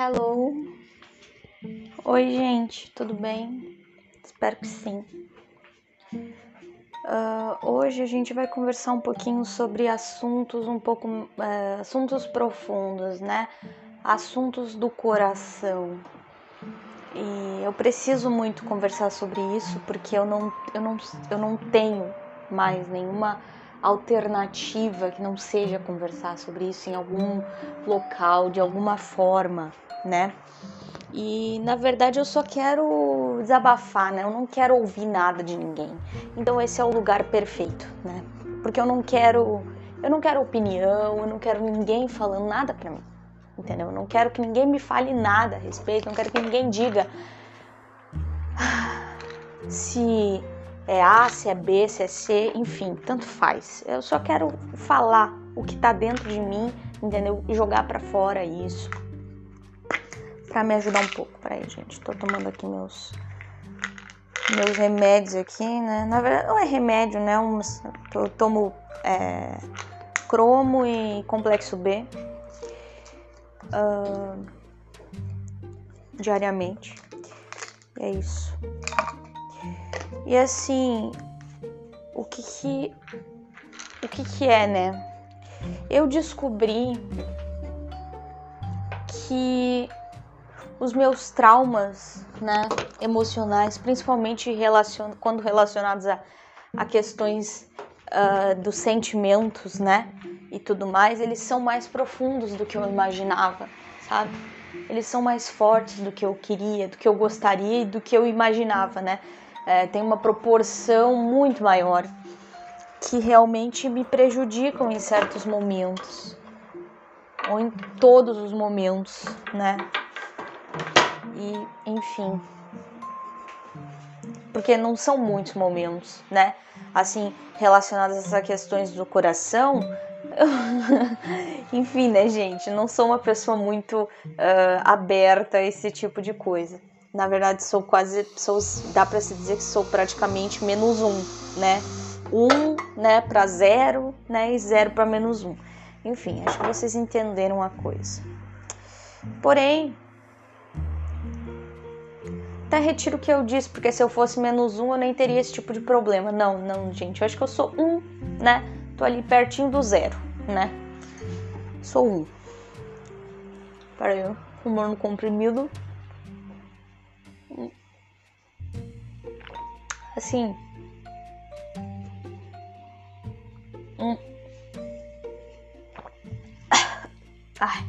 Hello. Oi, gente, tudo bem? Espero que sim. Uh, hoje a gente vai conversar um pouquinho sobre assuntos um pouco uh, assuntos profundos, né? Assuntos do coração. E eu preciso muito conversar sobre isso porque eu não, eu não, eu não tenho mais nenhuma alternativa que não seja conversar sobre isso em algum local, de alguma forma, né? E na verdade eu só quero desabafar, né? Eu não quero ouvir nada de ninguém. Então esse é o lugar perfeito, né? Porque eu não quero, eu não quero opinião, eu não quero ninguém falando nada para mim. Entendeu? Eu não quero que ninguém me fale nada a respeito, não quero que ninguém diga se é A, se é B, se é C, enfim, tanto faz. Eu só quero falar o que tá dentro de mim, entendeu? E jogar para fora isso. Pra me ajudar um pouco. Peraí, gente. Tô tomando aqui meus meus remédios aqui, né? Na verdade, não é remédio, né? Um, eu tomo é, cromo e complexo B uh, diariamente. E é isso. E assim, o que que o que que é, né? Eu descobri que os meus traumas, né, emocionais, principalmente relacion quando relacionados a, a questões uh, dos sentimentos, né, e tudo mais, eles são mais profundos do que eu imaginava, sabe? Eles são mais fortes do que eu queria, do que eu gostaria e do que eu imaginava, né? é, tem uma proporção muito maior que realmente me prejudicam em certos momentos ou em todos os momentos, né? E enfim, porque não são muitos momentos, né? Assim, relacionados a questões do coração. enfim, né, gente? Não sou uma pessoa muito uh, aberta a esse tipo de coisa na verdade sou quase, sou, dá para se dizer que sou praticamente menos um, né? Um, né, para zero, né, e zero para menos um. Enfim, acho que vocês entenderam a coisa. Porém, até retiro o que eu disse, porque se eu fosse menos um, eu nem teria esse tipo de problema. Não, não, gente, eu acho que eu sou um, né? Tô ali pertinho do zero, né? Sou um. Peraí, humor no comprimido. Assim. Hum. Ai.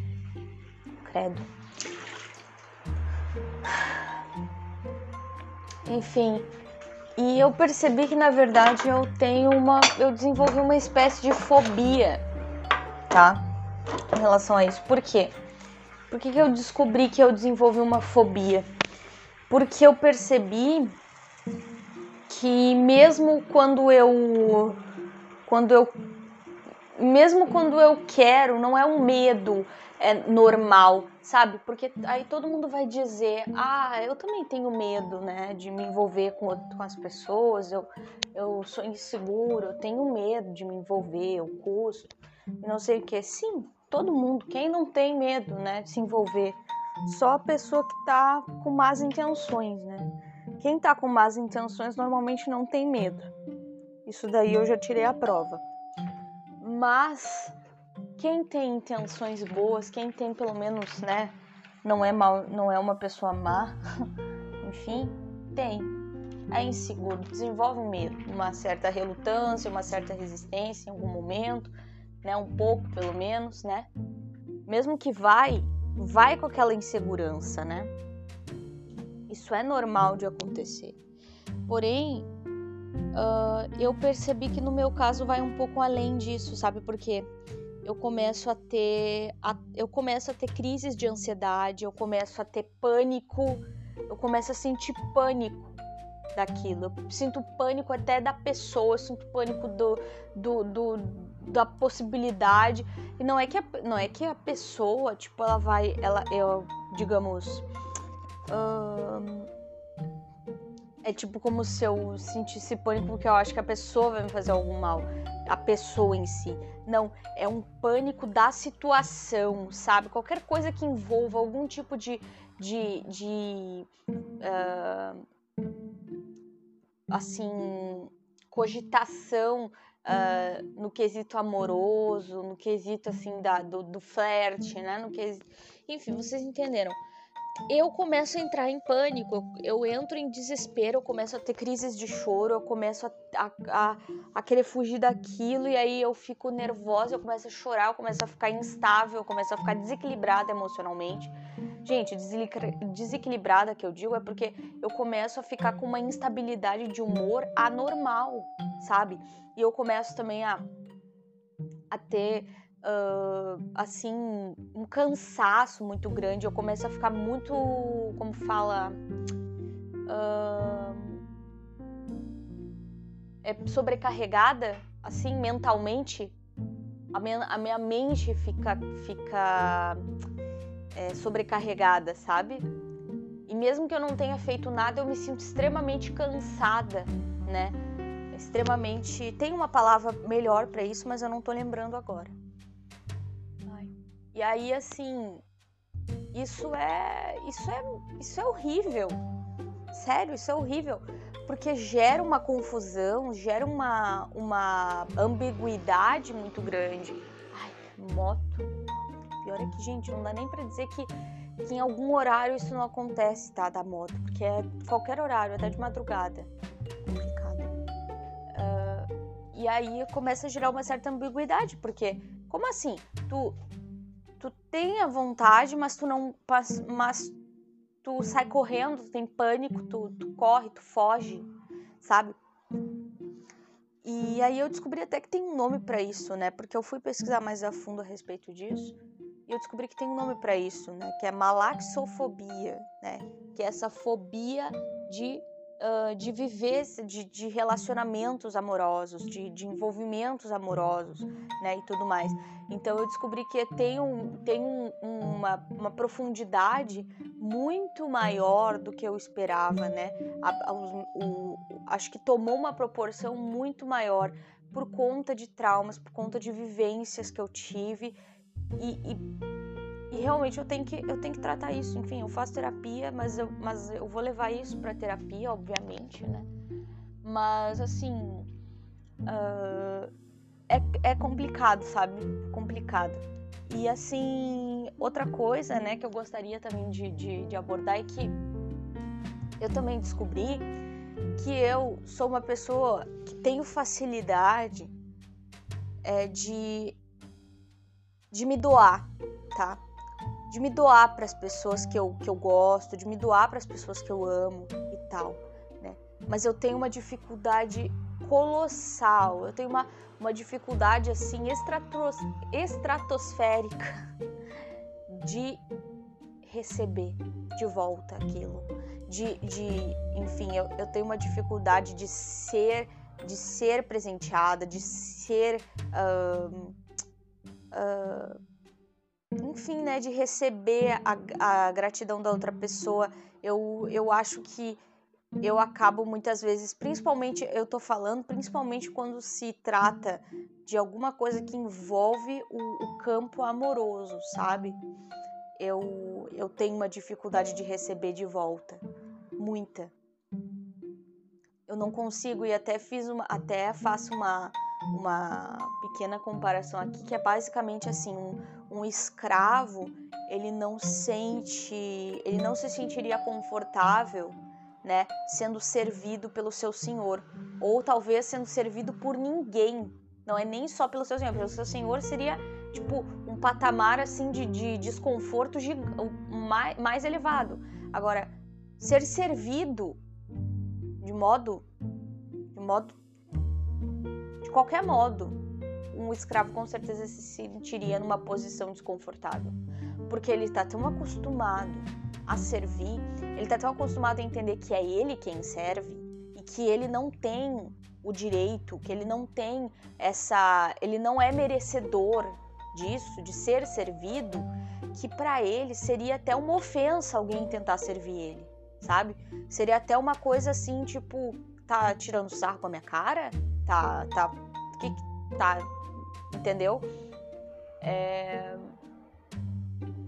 Credo. Enfim. E eu percebi que na verdade eu tenho uma. Eu desenvolvi uma espécie de fobia, tá? Em relação a isso. Por quê? Por que, que eu descobri que eu desenvolvi uma fobia? Porque eu percebi que mesmo quando eu quando eu mesmo quando eu quero, não é um medo é normal, sabe? Porque aí todo mundo vai dizer, ah, eu também tenho medo, né, de me envolver com, com as pessoas, eu, eu sou inseguro, eu tenho medo de me envolver, eu custo, não sei o que. Sim, todo mundo, quem não tem medo, né, de se envolver? Só a pessoa que tá com más intenções, né? Quem tá com más intenções normalmente não tem medo. Isso daí eu já tirei a prova. Mas quem tem intenções boas, quem tem pelo menos, né, não é mal, não é uma pessoa má, enfim, tem. É inseguro, desenvolve medo, uma certa relutância, uma certa resistência em algum momento, né, um pouco pelo menos, né? Mesmo que vai, vai com aquela insegurança, né? Isso é normal de acontecer. Porém, uh, eu percebi que no meu caso vai um pouco além disso, sabe? Porque eu começo a ter, a, eu começo a ter crises de ansiedade, eu começo a ter pânico, eu começo a sentir pânico daquilo. Eu sinto pânico até da pessoa, eu sinto pânico do, do, do, da possibilidade. E não é que a, não é que a pessoa, tipo, ela vai, ela, eu, digamos, é tipo como se eu sentisse pânico porque eu acho que a pessoa vai me fazer algum mal. A pessoa em si. Não, é um pânico da situação, sabe? Qualquer coisa que envolva algum tipo de. de, de uh, assim. cogitação uh, no quesito amoroso, no quesito assim da, do, do flerte, né? No quesito, enfim, vocês entenderam eu começo a entrar em pânico, eu, entro em desespero, eu começo a ter crises de choro, eu começo a, a, a, a, querer fugir daquilo e aí eu fico nervosa, eu começo a chorar, eu começo a ficar instável, eu começo a ficar desequilibrada emocionalmente. Gente, desequilibrada que eu digo é porque eu começo a ficar com uma instabilidade de humor anormal, sabe? E eu começo também a, a ter uh, assim, um cansaço muito grande. Eu começo a ficar muito, como fala, uh, é sobrecarregada, assim, mentalmente. A minha, a minha mente fica, fica é, sobrecarregada, sabe? E mesmo que eu não tenha feito nada, eu me sinto extremamente cansada, né? Extremamente. Tem uma palavra melhor para isso, mas eu não tô lembrando agora. E aí, assim, isso é, isso é, isso é horrível. Sério, isso é horrível. Porque gera uma confusão, gera uma, uma ambiguidade muito grande. Ai, moto. Pior é que, gente, não dá nem pra dizer que, que em algum horário isso não acontece, tá? Da moto. Porque é qualquer horário, até de madrugada. Complicado. Uh, e aí começa a gerar uma certa ambiguidade, porque, como assim? Tu tu tem a vontade, mas tu não. Mas tu sai correndo, tu tem pânico, tu, tu corre, tu foge, sabe? E aí eu descobri até que tem um nome para isso, né? Porque eu fui pesquisar mais a fundo a respeito disso e eu descobri que tem um nome para isso, né? Que é malaxofobia, né? Que é essa fobia de uh, de viver, de, de relacionamentos amorosos, de, de, envolvimentos amorosos, né, e tudo mais. Então eu descobri que tem, um, tem um, uma, uma profundidade muito maior do que eu esperava, né? A, a, o, acho que tomou uma proporção muito maior por conta de traumas, por conta de vivências que eu tive e, e e realmente eu tenho que eu tenho que tratar isso. Enfim, eu faço terapia, mas eu, mas eu vou levar isso para terapia, obviamente, né? Mas assim uh, é, é complicado, sabe? Complicado. E assim, outra coisa, né, que eu gostaria também de, de, de abordar é que eu também descobri que eu sou uma pessoa que tenho facilidade é, de, de me doar, tá? De me doar para as pessoas que eu, que eu gosto, de me doar para as pessoas que eu amo e tal, né? Mas eu tenho uma dificuldade colossal, eu tenho uma, uma dificuldade assim estratos, estratosférica de receber de volta aquilo, de, de enfim, eu, eu tenho uma dificuldade de ser de ser presenteada, de ser uh, uh, enfim, né, de receber a, a gratidão da outra pessoa. Eu, eu acho que eu acabo muitas vezes, principalmente, eu tô falando, principalmente quando se trata de alguma coisa que envolve o, o campo amoroso, sabe? Eu, eu tenho uma dificuldade de receber de volta. Muita. Eu não consigo e até fiz uma, até faço uma, uma pequena comparação aqui que é basicamente assim, um, um escravo, ele não sente, ele não se sentiria confortável, né, sendo servido pelo seu senhor, ou talvez sendo servido por ninguém. Não é nem só pelo seu senhor, pelo seu senhor seria tipo um patamar assim de, de desconforto mais, mais elevado. Agora, ser servido de modo de modo de qualquer modo um escravo com certeza se sentiria numa posição desconfortável, porque ele está tão acostumado a servir, ele está tão acostumado a entender que é ele quem serve e que ele não tem o direito, que ele não tem essa, ele não é merecedor disso, de ser servido, que para ele seria até uma ofensa alguém tentar servir ele. sabe? Seria até uma coisa assim, tipo, tá tirando sarro com a minha cara? Tá, tá, que tá, entendeu? É,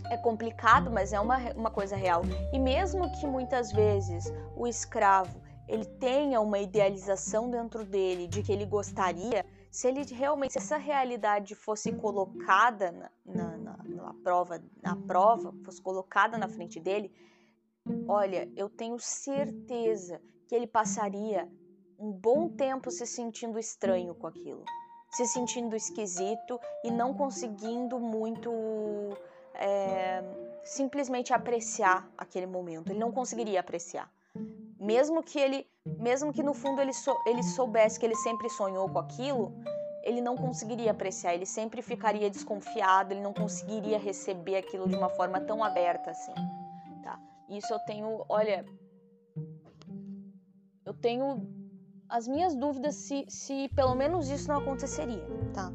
é complicado, mas é uma, uma coisa real. E mesmo que muitas vezes o escravo ele tenha uma idealização dentro dele de que ele gostaria, se ele realmente se essa realidade fosse colocada na, na, na, na prova, na prova, fosse colocada na frente dele, olha, eu tenho certeza que ele passaria um bom tempo se sentindo estranho com aquilo, se sentindo esquisito e não conseguindo muito é, simplesmente apreciar aquele momento. Ele não conseguiria apreciar. Mesmo que ele, mesmo que no fundo ele, sou, ele soubesse que ele sempre sonhou com aquilo, ele não conseguiria apreciar, ele sempre ficaria desconfiado, ele não conseguiria receber aquilo de uma forma tão aberta assim, tá? Isso eu tenho, olha, eu tenho as minhas dúvidas se, se pelo menos isso não aconteceria, tá?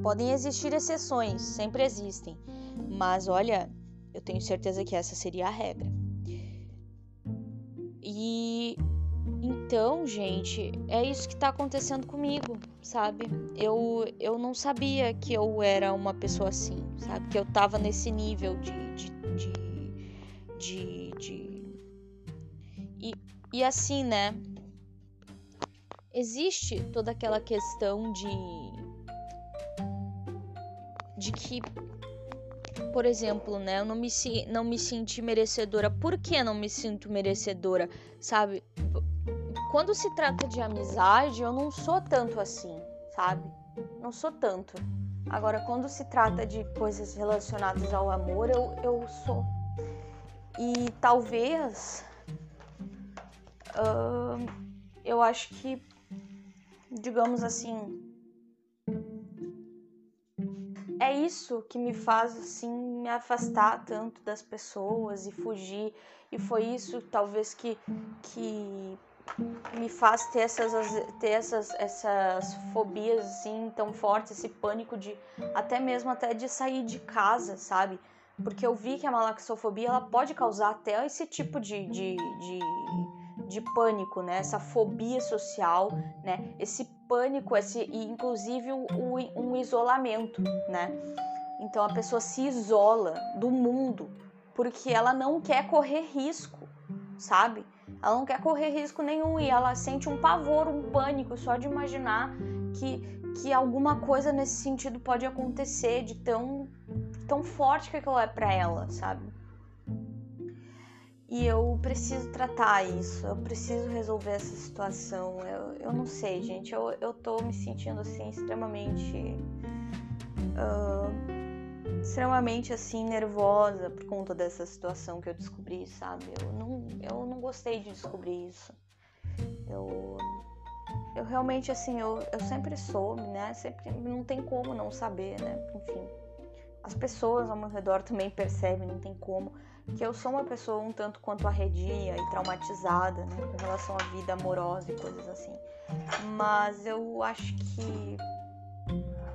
Podem existir exceções, sempre existem, mas olha, eu tenho certeza que essa seria a regra. E então, gente, é isso que tá acontecendo comigo, sabe? Eu, eu não sabia que eu era uma pessoa assim, sabe? Que eu tava nesse nível de. de, de, de, de... E, e assim, né? Existe toda aquela questão de. de que por exemplo, né? Eu não me, não me senti merecedora. Por que não me sinto merecedora? Sabe? Quando se trata de amizade, eu não sou tanto assim, sabe? Não sou tanto. Agora, quando se trata de coisas relacionadas ao amor, eu, eu sou. E talvez. Uh, eu acho que. Digamos assim é isso que me faz assim me afastar tanto das pessoas e fugir. E foi isso talvez que que me faz ter essas ter essas essas fobias assim tão fortes esse pânico de até mesmo até de sair de casa sabe? Porque eu vi que a malaxofobia ela pode causar até esse tipo de, de, de de pânico, né? Essa fobia social, né? Esse pânico, esse e inclusive o, um isolamento, né? Então a pessoa se isola do mundo porque ela não quer correr risco, sabe? Ela não quer correr risco nenhum e ela sente um pavor, um pânico só de imaginar que, que alguma coisa nesse sentido pode acontecer de tão, tão forte que aquilo é para ela, sabe? E eu preciso tratar isso, eu preciso resolver essa situação. Eu, eu não sei, gente, eu, eu tô me sentindo assim extremamente. Uh, extremamente assim nervosa por conta dessa situação que eu descobri, sabe? Eu não, eu não gostei de descobrir isso. Eu, eu realmente assim, eu, eu sempre soube, né? Sempre não tem como não saber, né? Enfim, as pessoas ao meu redor também percebem, não tem como que eu sou uma pessoa um tanto quanto arredia e traumatizada né, com relação à vida amorosa e coisas assim. Mas eu acho que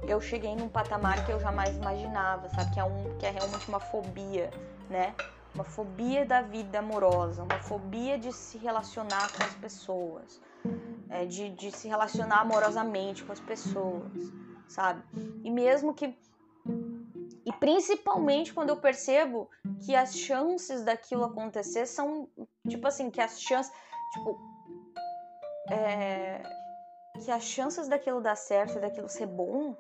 eu cheguei num patamar que eu jamais imaginava, sabe? Que é, um, que é realmente uma fobia, né? Uma fobia da vida amorosa, uma fobia de se relacionar com as pessoas, é, de, de se relacionar amorosamente com as pessoas, sabe? E mesmo que e principalmente quando eu percebo que as chances daquilo acontecer são, tipo assim, que as chances, tipo, é, que as chances daquilo dar certo daquilo ser bom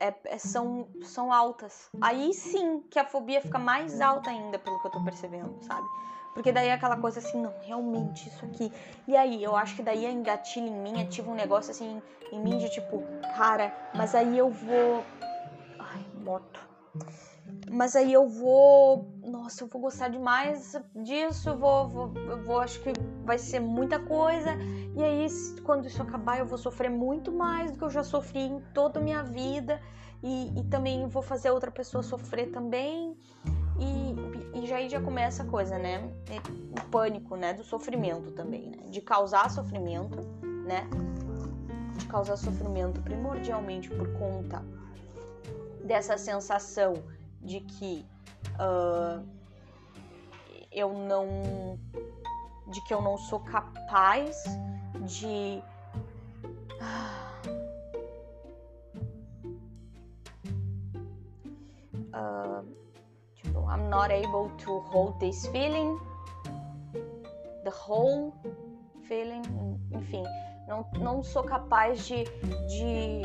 é, é, são, são altas. Aí sim que a fobia fica mais alta ainda, pelo que eu tô percebendo, sabe? Porque daí é aquela coisa assim, não, realmente, isso aqui. E aí, eu acho que daí a engatilha em mim, ativa um negócio assim em mim de tipo, cara, mas aí eu vou moto. Mas aí eu vou. Nossa, eu vou gostar demais disso. Vou, vou, vou. Acho que vai ser muita coisa. E aí, quando isso acabar, eu vou sofrer muito mais do que eu já sofri em toda a minha vida. E, e também vou fazer outra pessoa sofrer também. E, e já aí já começa a coisa, né? O pânico, né? Do sofrimento também, né? De causar sofrimento, né? De causar sofrimento primordialmente por conta dessa sensação de que uh, eu não de que eu não sou capaz de uh, tipo, I'm not able to hold this feeling. The whole feeling enfim não, não sou capaz de, de,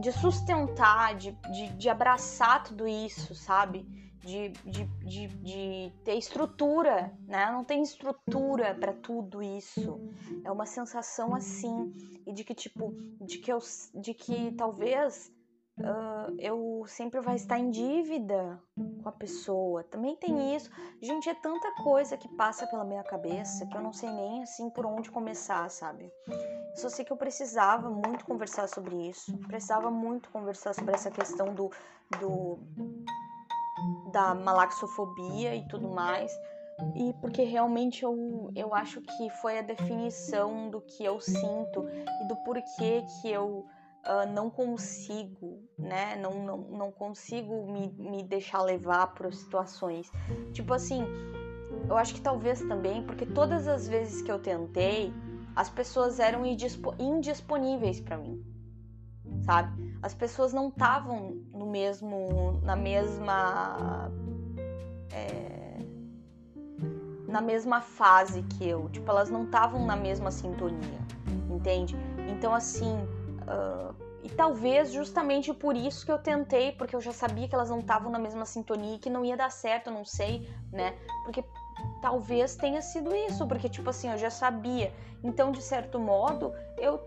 de sustentar de, de, de abraçar tudo isso sabe de, de, de, de ter estrutura, né? Não tem estrutura para tudo isso. É uma sensação assim e de que tipo, de que eu, de que talvez uh, eu sempre vai estar em dívida com a pessoa. Também tem isso. Gente, é tanta coisa que passa pela minha cabeça que eu não sei nem assim por onde começar, sabe? Só sei que eu precisava muito conversar sobre isso. Precisava muito conversar sobre essa questão do, do da malaxofobia e tudo mais. E porque realmente eu, eu acho que foi a definição do que eu sinto e do porquê que eu uh, não consigo, né? Não, não, não consigo me, me deixar levar por situações. Tipo assim, eu acho que talvez também, porque todas as vezes que eu tentei, as pessoas eram indisponíveis para mim, sabe? as pessoas não estavam no mesmo na mesma é, na mesma fase que eu tipo elas não estavam na mesma sintonia entende então assim uh, e talvez justamente por isso que eu tentei porque eu já sabia que elas não estavam na mesma sintonia e que não ia dar certo não sei né porque talvez tenha sido isso porque tipo assim eu já sabia então de certo modo eu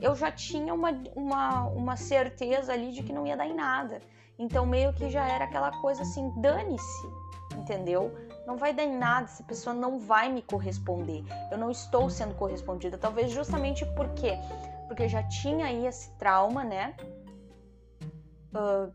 eu já tinha uma, uma, uma certeza ali de que não ia dar em nada. Então, meio que já era aquela coisa assim: dane-se, entendeu? Não vai dar em nada, essa pessoa não vai me corresponder. Eu não estou sendo correspondida. Talvez justamente por quê? Porque já tinha aí esse trauma, né? Uh,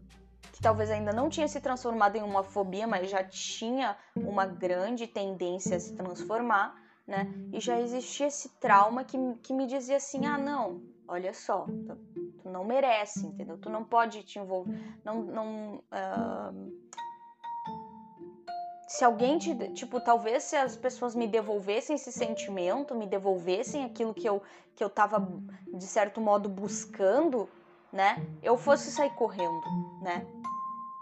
que talvez ainda não tinha se transformado em uma fobia, mas já tinha uma grande tendência a se transformar, né? E já existia esse trauma que, que me dizia assim: ah, não, olha só, tu, tu, não merece, entendeu? Tu não pode te envolver, não, não uh, se alguém te, tipo, talvez se as pessoas me devolvessem esse sentimento, me devolvessem aquilo que eu, que eu tava, de certo modo, buscando, né? Eu fosse sair correndo, né?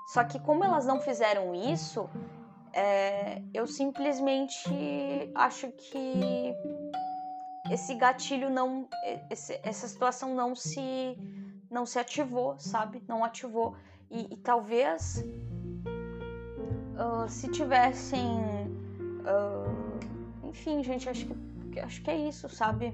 Só que como elas não fizeram isso, é, eu simplesmente acho que esse gatilho não, esse, essa situação não se, não se ativou, sabe? Não ativou. E, e talvez uh, se tivessem, uh, enfim, gente, acho que, acho que é isso, sabe?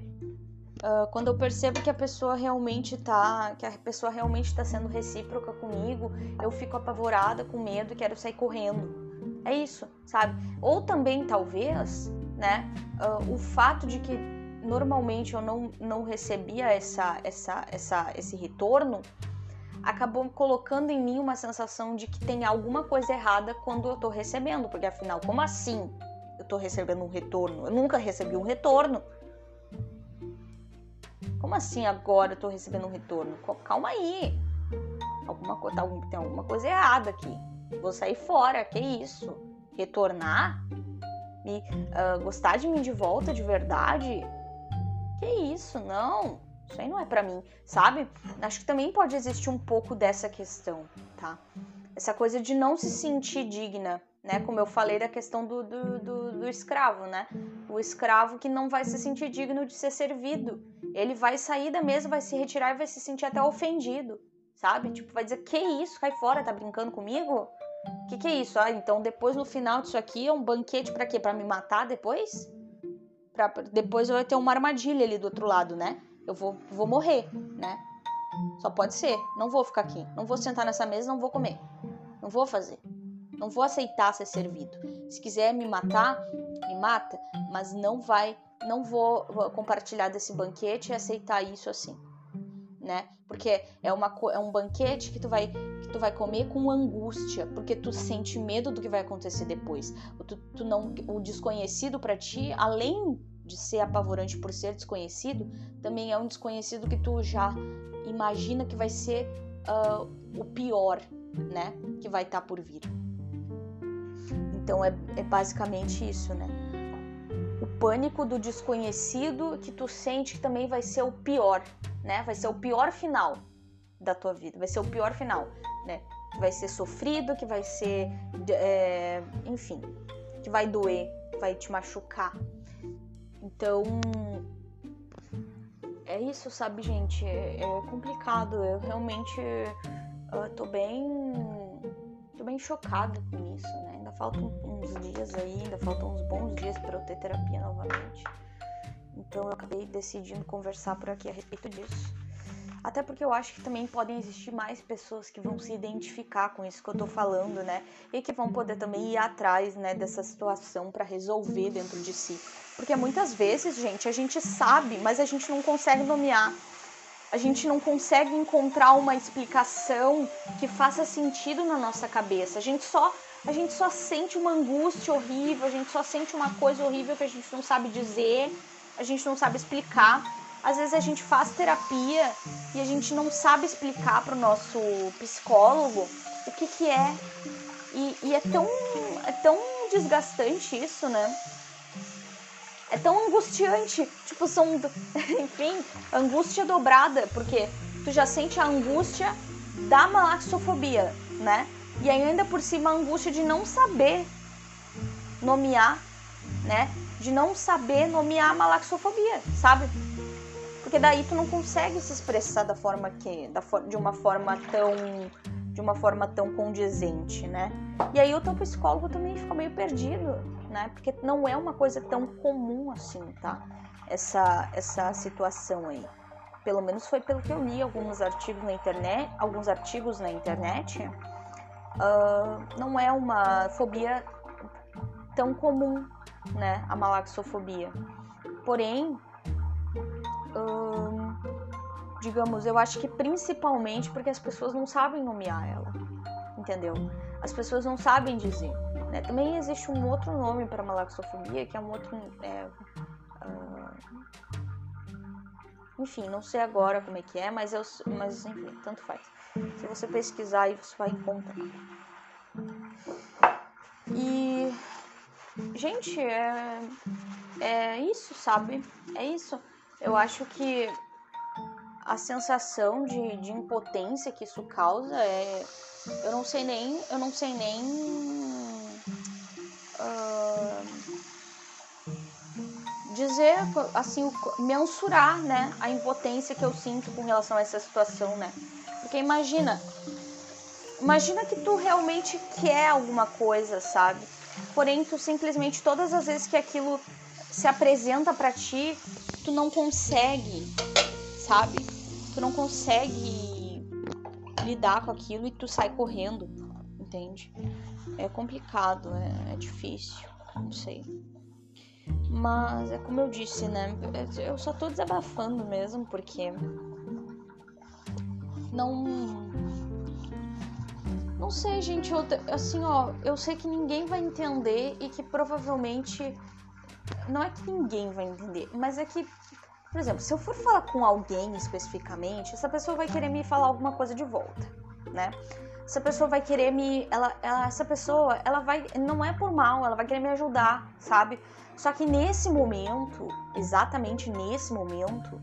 Uh, quando eu percebo que a pessoa realmente tá, que a pessoa realmente está sendo recíproca comigo, eu fico apavorada, com medo e quero sair correndo. É isso, sabe? Ou também, talvez, né, uh, o fato de que normalmente eu não, não recebia essa, essa, essa, esse retorno, acabou colocando em mim uma sensação de que tem alguma coisa errada quando eu tô recebendo, porque afinal, como assim eu tô recebendo um retorno? Eu nunca recebi um retorno. Como assim agora eu tô recebendo um retorno? Calma aí. Alguma coisa, tá, tem alguma coisa errada aqui. Vou sair fora, que isso? Retornar? Me, uh, gostar de mim de volta de verdade? Que isso, não. Isso aí não é para mim, sabe? Acho que também pode existir um pouco dessa questão, tá? Essa coisa de não se sentir digna, né? Como eu falei da questão do, do, do, do escravo, né? O escravo que não vai se sentir digno de ser servido. Ele vai sair da mesa, vai se retirar e vai se sentir até ofendido, sabe? Tipo, vai dizer: Que isso? Cai fora, tá brincando comigo? Que que é isso? Ah, então depois no final disso aqui é um banquete para quê? Para me matar depois? Pra, depois vai ter uma armadilha ali do outro lado, né? Eu vou, vou morrer, né? Só pode ser. Não vou ficar aqui. Não vou sentar nessa mesa, não vou comer. Não vou fazer. Não vou aceitar ser servido. Se quiser me matar, me mata, mas não vai, não vou compartilhar desse banquete e aceitar isso assim, né? Porque é, uma, é um banquete que tu vai que tu vai comer com angústia, porque tu sente medo do que vai acontecer depois. Tu, tu não, o desconhecido para ti, além de ser apavorante por ser desconhecido, também é um desconhecido que tu já imagina que vai ser uh, o pior, né? Que vai estar tá por vir. Então é, é basicamente isso, né? O pânico do desconhecido que tu sente que também vai ser o pior, né? Vai ser o pior final da tua vida, vai ser o pior final, né? Que vai ser sofrido, que vai ser, é, enfim, que vai doer, vai te machucar. Então, é isso, sabe, gente? É, é complicado. Eu realmente uh, tô bem. tô bem chocada com isso, né? Ainda faltam uns dias aí, ainda faltam uns bons dias para eu ter terapia novamente. Então eu acabei decidindo conversar por aqui a respeito disso. Até porque eu acho que também podem existir mais pessoas que vão se identificar com isso que eu tô falando, né? E que vão poder também ir atrás, né, dessa situação para resolver dentro de si. Porque muitas vezes, gente, a gente sabe, mas a gente não consegue nomear. A gente não consegue encontrar uma explicação que faça sentido na nossa cabeça. A gente só a gente só sente uma angústia horrível, a gente só sente uma coisa horrível que a gente não sabe dizer, a gente não sabe explicar. Às vezes a gente faz terapia e a gente não sabe explicar para o nosso psicólogo o que, que é. E, e é, tão, é tão desgastante isso, né? É tão angustiante. Tipo, são. Enfim, angústia dobrada, porque tu já sente a angústia da malaxofobia, né? E ainda por cima a angústia de não saber nomear, né? De não saber nomear a malaxofobia, sabe? Porque daí tu não consegue se expressar da forma que, da for, de uma forma tão, de uma forma tão condizente, né? E aí o teu psicólogo também fica meio perdido, né? Porque não é uma coisa tão comum assim, tá? Essa, essa situação aí. Pelo menos foi pelo que eu li alguns artigos na internet, alguns artigos na internet. Uh, não é uma fobia tão comum, né? A malaxofobia. Porém, hum, digamos, eu acho que principalmente porque as pessoas não sabem nomear ela, entendeu? As pessoas não sabem dizer. Né? Também existe um outro nome para malaxofobia, que é um outro. É, enfim, não sei agora como é que é, mas, eu, mas enfim, tanto faz. Se você pesquisar aí, você vai encontrar. E. Gente, é, é isso, sabe? É isso. Eu acho que a sensação de, de impotência que isso causa é. Eu não sei nem. Eu não sei nem. Dizer, assim, mensurar, né, a impotência que eu sinto com relação a essa situação, né? Porque imagina, imagina que tu realmente quer alguma coisa, sabe? Porém, tu simplesmente todas as vezes que aquilo se apresenta para ti, tu não consegue, sabe? Tu não consegue lidar com aquilo e tu sai correndo, entende? É complicado, é, é difícil, não sei. Mas é como eu disse, né? Eu só tô desabafando mesmo, porque não. Não sei, gente. Eu, assim, ó, eu sei que ninguém vai entender e que provavelmente não é que ninguém vai entender, mas é que, por exemplo, se eu for falar com alguém especificamente, essa pessoa vai querer me falar alguma coisa de volta, né? Essa pessoa vai querer me, ela, ela, essa pessoa, ela vai, não é por mal, ela vai querer me ajudar, sabe? Só que nesse momento, exatamente nesse momento,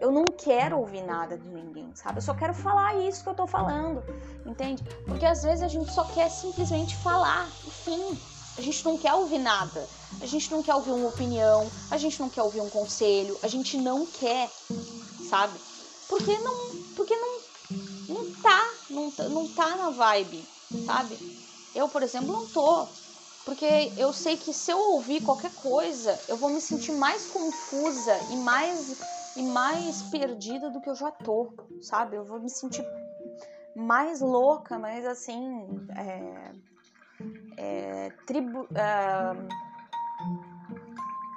eu não quero ouvir nada de ninguém, sabe? Eu só quero falar isso que eu tô falando, entende? Porque às vezes a gente só quer simplesmente falar, enfim, a gente não quer ouvir nada. A gente não quer ouvir uma opinião, a gente não quer ouvir um conselho, a gente não quer, sabe? Porque não, porque não, não tá, não, tá, não tá na vibe, sabe? Eu, por exemplo, não tô. Porque eu sei que se eu ouvir qualquer coisa, eu vou me sentir mais confusa e mais e mais perdida do que eu já tô, sabe? Eu vou me sentir mais louca, mas assim, é, é, tribu, é,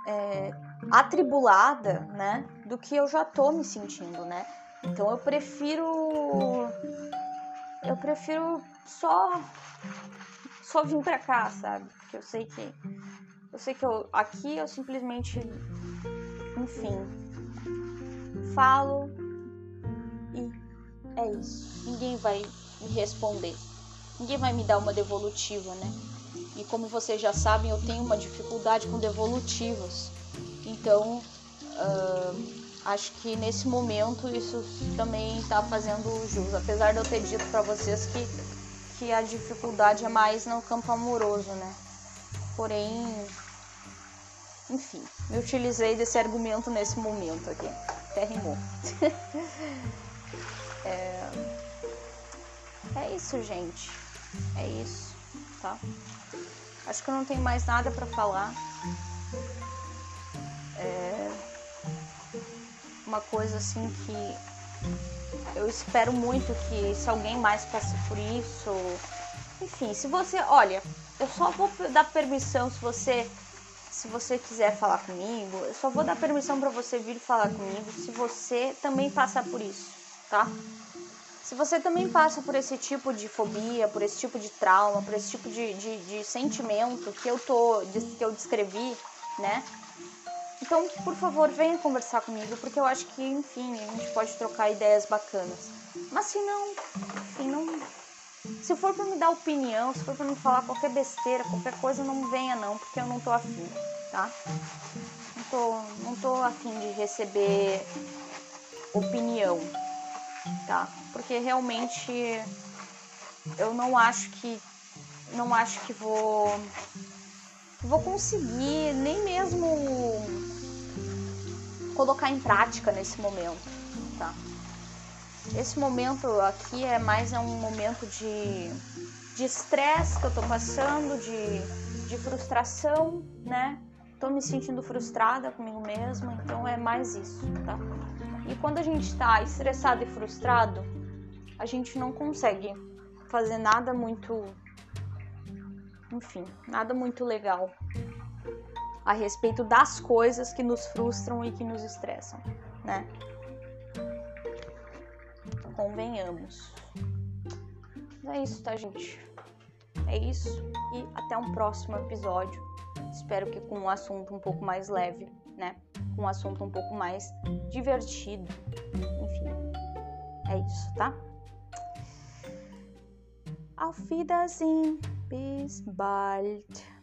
é, atribulada, né, do que eu já tô me sentindo, né? Então eu prefiro eu prefiro só só vir para cá, sabe? Porque eu sei que eu sei que eu aqui eu simplesmente enfim, falo e é isso. Ninguém vai me responder. Ninguém vai me dar uma devolutiva, né? E como vocês já sabem, eu tenho uma dificuldade com devolutivos. Então, uh, acho que nesse momento isso também está fazendo jus. Apesar de eu ter dito para vocês que, que a dificuldade é mais no campo amoroso, né? Porém, enfim, me utilizei desse argumento nesse momento aqui. Até rimou. é... é isso, gente. É isso, tá? Acho que eu não tenho mais nada para falar. É uma coisa assim que eu espero muito que se alguém mais passe por isso, enfim, se você, olha, eu só vou dar permissão se você se você quiser falar comigo, eu só vou dar permissão para você vir falar comigo se você também passar por isso, tá? Se você também passa por esse tipo de fobia, por esse tipo de trauma, por esse tipo de, de, de sentimento que eu tô, que eu descrevi, né? Então, por favor, venha conversar comigo, porque eu acho que, enfim, a gente pode trocar ideias bacanas. Mas se não, enfim, não. Se for para me dar opinião, se for para me falar qualquer besteira, qualquer coisa, não venha não, porque eu não tô afim, tá? Não tô, não tô afim de receber opinião, tá? Porque realmente eu não acho que não acho que vou vou conseguir nem mesmo colocar em prática nesse momento, tá? Esse momento aqui é mais é um momento de de estresse que eu tô passando, de, de frustração, né? Tô me sentindo frustrada comigo mesma, então é mais isso, tá? E quando a gente tá estressado e frustrado, a gente não consegue fazer nada muito enfim, nada muito legal a respeito das coisas que nos frustram e que nos estressam, né? Convenhamos. Mas é isso, tá, gente? É isso e até um próximo episódio. Espero que com um assunto um pouco mais leve, né? Com um assunto um pouco mais divertido. Enfim, é isso, tá? Auf Wiedersehen. Bis bald.